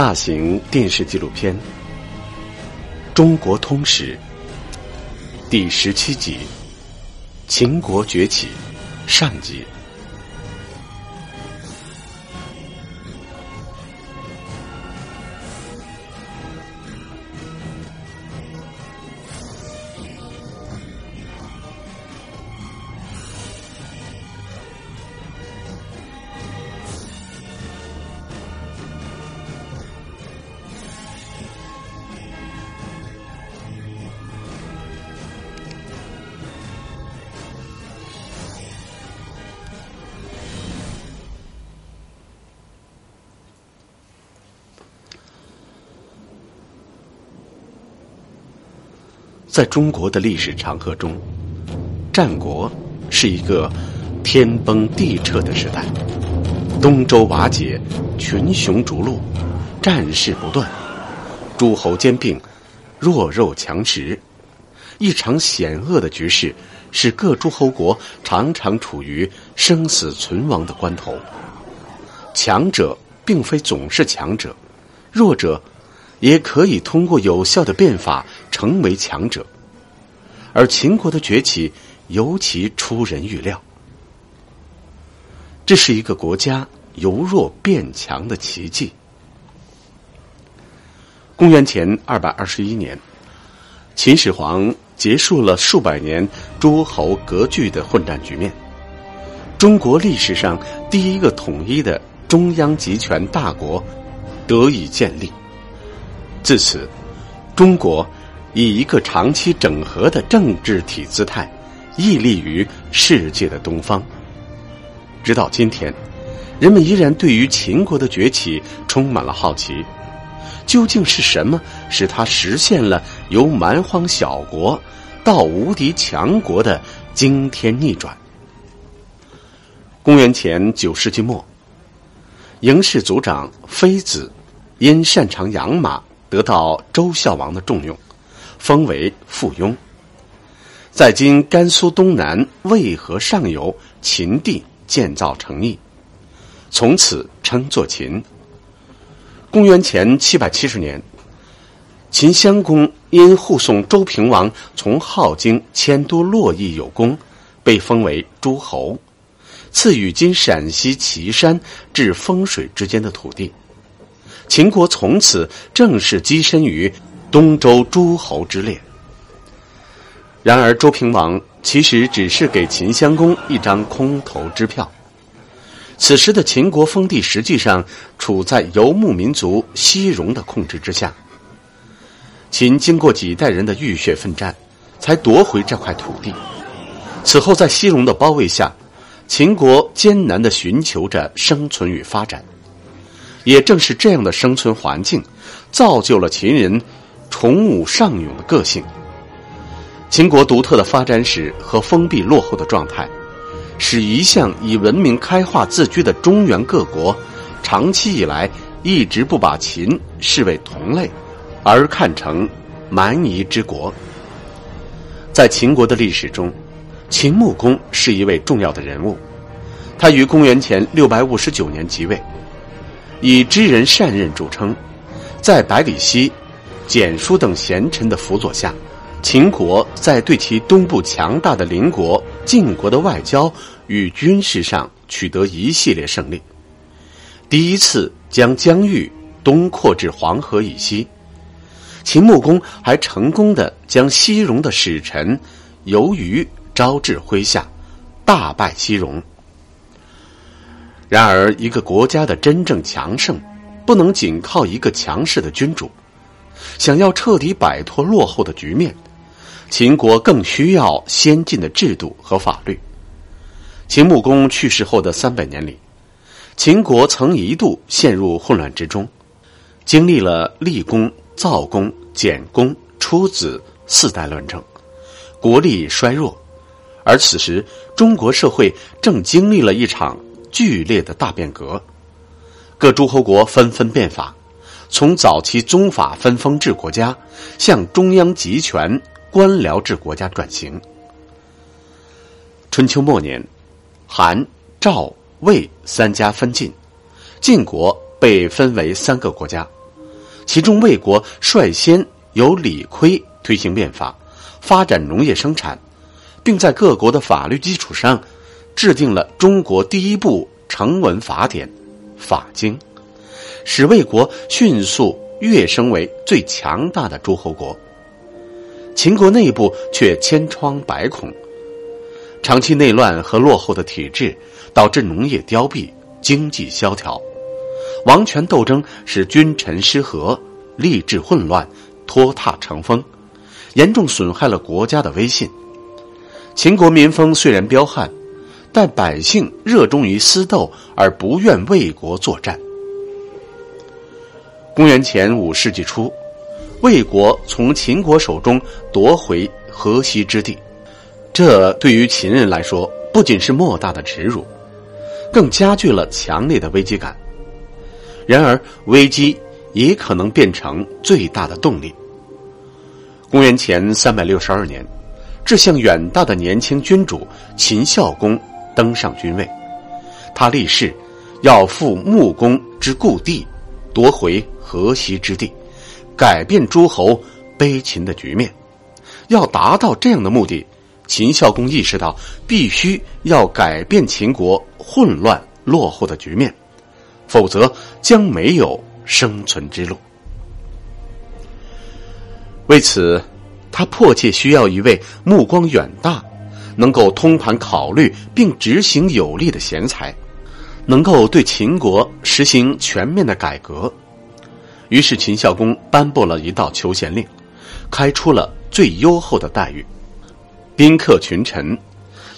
大型电视纪录片《中国通史》第十七集《秦国崛起》上集。在中国的历史长河中，战国是一个天崩地彻的时代，东周瓦解，群雄逐鹿，战事不断，诸侯兼并，弱肉强食，一场险恶的局势使各诸侯国常常处于生死存亡的关头。强者并非总是强者，弱者。也可以通过有效的变法成为强者，而秦国的崛起尤其出人预料。这是一个国家由弱变强的奇迹。公元前二百二十一年，秦始皇结束了数百年诸侯割据的混战局面，中国历史上第一个统一的中央集权大国得以建立。自此，中国以一个长期整合的政治体姿态，屹立于世界的东方。直到今天，人们依然对于秦国的崛起充满了好奇：究竟是什么使他实现了由蛮荒小国到无敌强国的惊天逆转？公元前九世纪末，嬴氏族长妃子因擅长养马。得到周孝王的重用，封为附庸，在今甘肃东南渭河上游秦地建造城邑，从此称作秦。公元前七百七十年，秦襄公因护送周平王从镐京迁都洛邑有功，被封为诸侯，赐予今陕西岐山至丰水之间的土地。秦国从此正式跻身于东周诸侯之列。然而，周平王其实只是给秦襄公一张空头支票。此时的秦国封地实际上处在游牧民族西戎的控制之下。秦经过几代人的浴血奋战，才夺回这块土地。此后，在西戎的包围下，秦国艰难的寻求着生存与发展。也正是这样的生存环境，造就了秦人崇武尚勇的个性。秦国独特的发展史和封闭落后的状态，使一向以文明开化自居的中原各国，长期以来一直不把秦视为同类，而看成蛮夷之国。在秦国的历史中，秦穆公是一位重要的人物，他于公元前六百五十九年即位。以知人善任著称，在百里奚、简书等贤臣的辅佐下，秦国在对其东部强大的邻国晋国的外交与军事上取得一系列胜利。第一次将疆域东扩至黄河以西，秦穆公还成功的将西戎的使臣由于招至麾下，大败西戎。然而，一个国家的真正强盛，不能仅靠一个强势的君主。想要彻底摆脱落后的局面，秦国更需要先进的制度和法律。秦穆公去世后的三百年里，秦国曾一度陷入混乱之中，经历了厉公、造公、简公、出子四代乱政，国力衰弱。而此时，中国社会正经历了一场。剧烈的大变革，各诸侯国纷纷变法，从早期宗法分封制国家向中央集权官僚制国家转型。春秋末年，韩、赵、魏三家分晋，晋国被分为三个国家：其中魏国率先由李悝推行变法，发展农业生产，并在各国的法律基础上，制定了中国第一部成文法典《法经》，使魏国迅速跃升为最强大的诸侯国。秦国内部却千疮百孔，长期内乱和落后的体制导致农业凋敝、经济萧条，王权斗争使君臣失和、吏治混乱、拖沓成风，严重损害了国家的威信。秦国民风虽然彪悍，但百姓热衷于私斗而不愿为国作战。公元前五世纪初。魏国从秦国手中夺回河西之地，这对于秦人来说不仅是莫大的耻辱，更加剧了强烈的危机感。然而，危机也可能变成最大的动力。公元前三百六十二年，志向远大的年轻君主秦孝公登上君位，他立誓要复穆公之故地，夺回河西之地。改变诸侯悲秦的局面，要达到这样的目的，秦孝公意识到必须要改变秦国混乱落后的局面，否则将没有生存之路。为此，他迫切需要一位目光远大、能够通盘考虑并执行有力的贤才，能够对秦国实行全面的改革。于是，秦孝公颁布了一道求贤令，开出了最优厚的待遇：宾客群臣，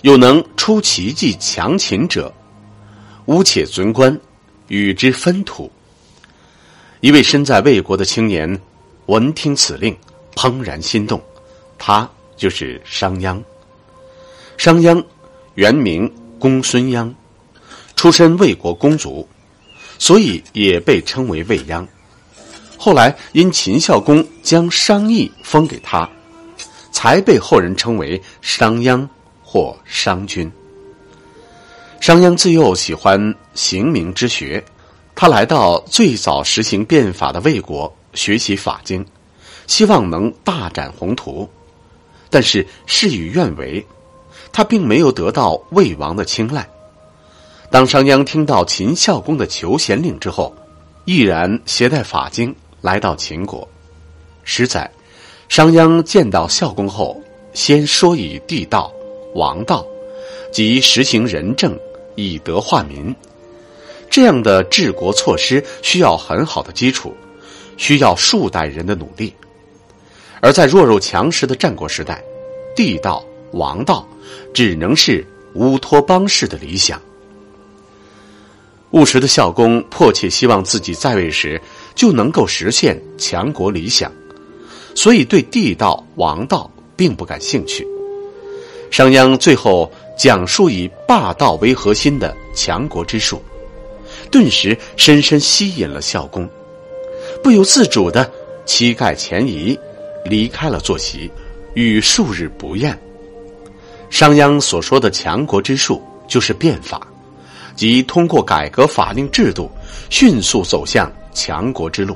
有能出奇迹强秦者，乌且尊官，与之分土。一位身在魏国的青年闻听此令，怦然心动。他就是商鞅。商鞅原名公孙鞅，出身魏国公族，所以也被称为魏鞅。后来因秦孝公将商邑封给他，才被后人称为商鞅或商君。商鞅自幼喜欢刑名之学，他来到最早实行变法的魏国学习法经，希望能大展宏图。但是事与愿违，他并没有得到魏王的青睐。当商鞅听到秦孝公的求贤令之后，毅然携带法经。来到秦国，实载，商鞅见到孝公后，先说以地道、王道，即实行仁政，以德化民。这样的治国措施需要很好的基础，需要数代人的努力。而在弱肉强食的战国时代，地道、王道只能是乌托邦式的理想。务实的孝公迫切希望自己在位时。就能够实现强国理想，所以对地道、王道并不感兴趣。商鞅最后讲述以霸道为核心的强国之术，顿时深深吸引了孝公，不由自主的膝盖前移，离开了坐席，与数日不厌。商鞅所说的强国之术，就是变法，即通过改革法令制度，迅速走向。强国之路，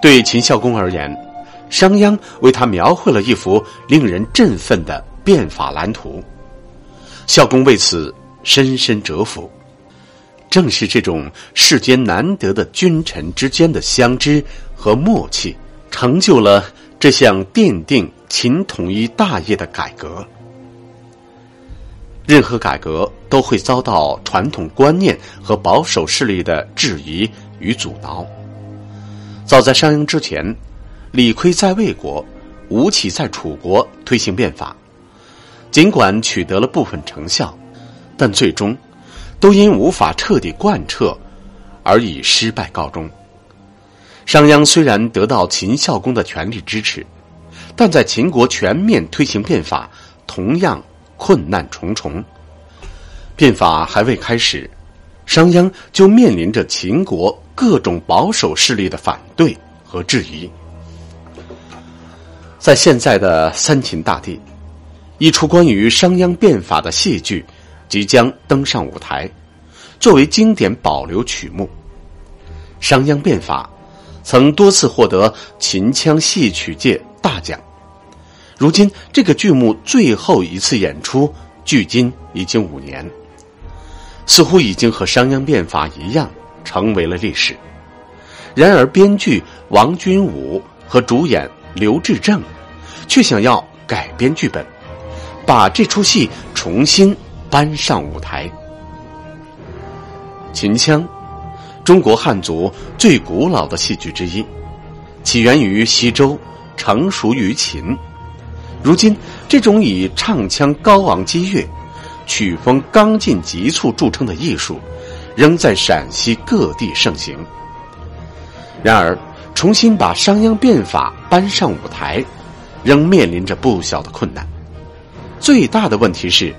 对秦孝公而言，商鞅为他描绘了一幅令人振奋的变法蓝图。孝公为此深深折服。正是这种世间难得的君臣之间的相知和默契，成就了这项奠定秦统一大业的改革。任何改革都会遭到传统观念和保守势力的质疑。与阻挠。早在商鞅之前，李悝在魏国，吴起在楚国推行变法，尽管取得了部分成效，但最终都因无法彻底贯彻而以失败告终。商鞅虽然得到秦孝公的全力支持，但在秦国全面推行变法同样困难重重。变法还未开始，商鞅就面临着秦国。各种保守势力的反对和质疑，在现在的三秦大地，一出关于商鞅变法的戏剧即将登上舞台，作为经典保留曲目。商鞅变法曾多次获得秦腔戏曲界大奖。如今，这个剧目最后一次演出，距今已经五年，似乎已经和商鞅变法一样，成为了历史。然而，编剧王君武和主演刘志正，却想要改编剧本，把这出戏重新搬上舞台。秦腔，中国汉族最古老的戏剧之一，起源于西周，成熟于秦。如今，这种以唱腔高昂激越、曲风刚劲急促著称的艺术，仍在陕西各地盛行。然而，重新把商鞅变法搬上舞台，仍面临着不小的困难。最大的问题是，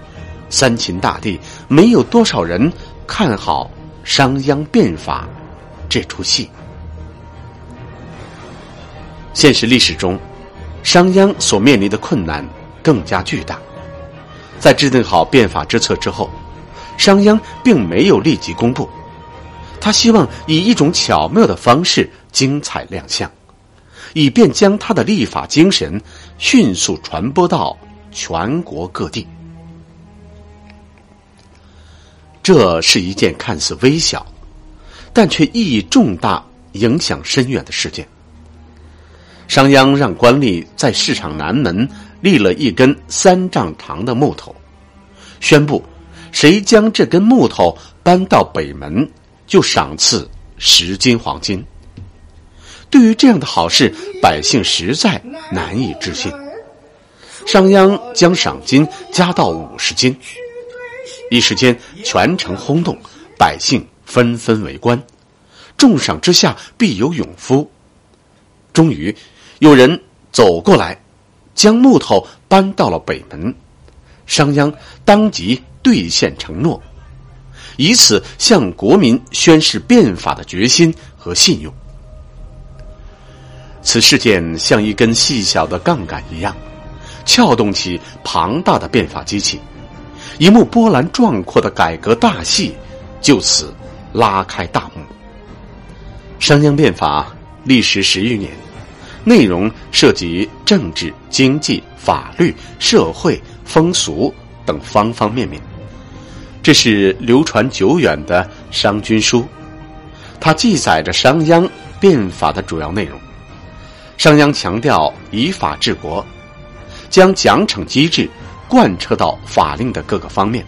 三秦大地没有多少人看好商鞅变法这出戏。现实历史中。商鞅所面临的困难更加巨大。在制定好变法之策之后，商鞅并没有立即公布，他希望以一种巧妙的方式精彩亮相，以便将他的立法精神迅速传播到全国各地。这是一件看似微小，但却意义重大、影响深远的事件。商鞅让官吏在市场南门立了一根三丈长的木头，宣布谁将这根木头搬到北门，就赏赐十斤黄金。对于这样的好事，百姓实在难以置信。商鞅将赏金加到五十斤，一时间全城轰动，百姓纷纷围观。重赏之下必有勇夫。终于。有人走过来，将木头搬到了北门，商鞅当即兑现承诺，以此向国民宣示变法的决心和信用。此事件像一根细小的杠杆一样，撬动起庞大的变法机器，一幕波澜壮阔的改革大戏就此拉开大幕。商鞅变法历时十余年。内容涉及政治、经济、法律、社会、风俗等方方面面。这是流传久远的《商君书》，它记载着商鞅变法的主要内容。商鞅强调以法治国，将奖惩机制贯彻到法令的各个方面。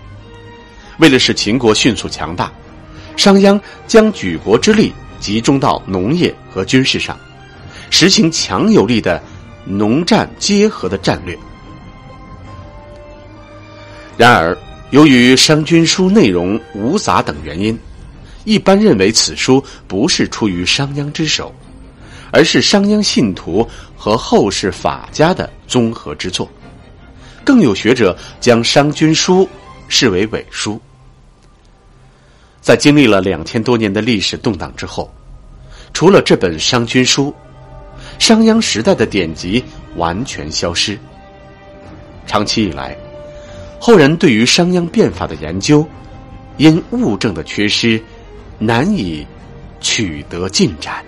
为了使秦国迅速强大，商鞅将举国之力集中到农业和军事上。实行强有力的农战结合的战略。然而，由于《商君书》内容无杂等原因，一般认为此书不是出于商鞅之手，而是商鞅信徒和后世法家的综合之作。更有学者将《商君书》视为伪书。在经历了两千多年的历史动荡之后，除了这本《商君书》。商鞅时代的典籍完全消失。长期以来，后人对于商鞅变法的研究，因物证的缺失，难以取得进展。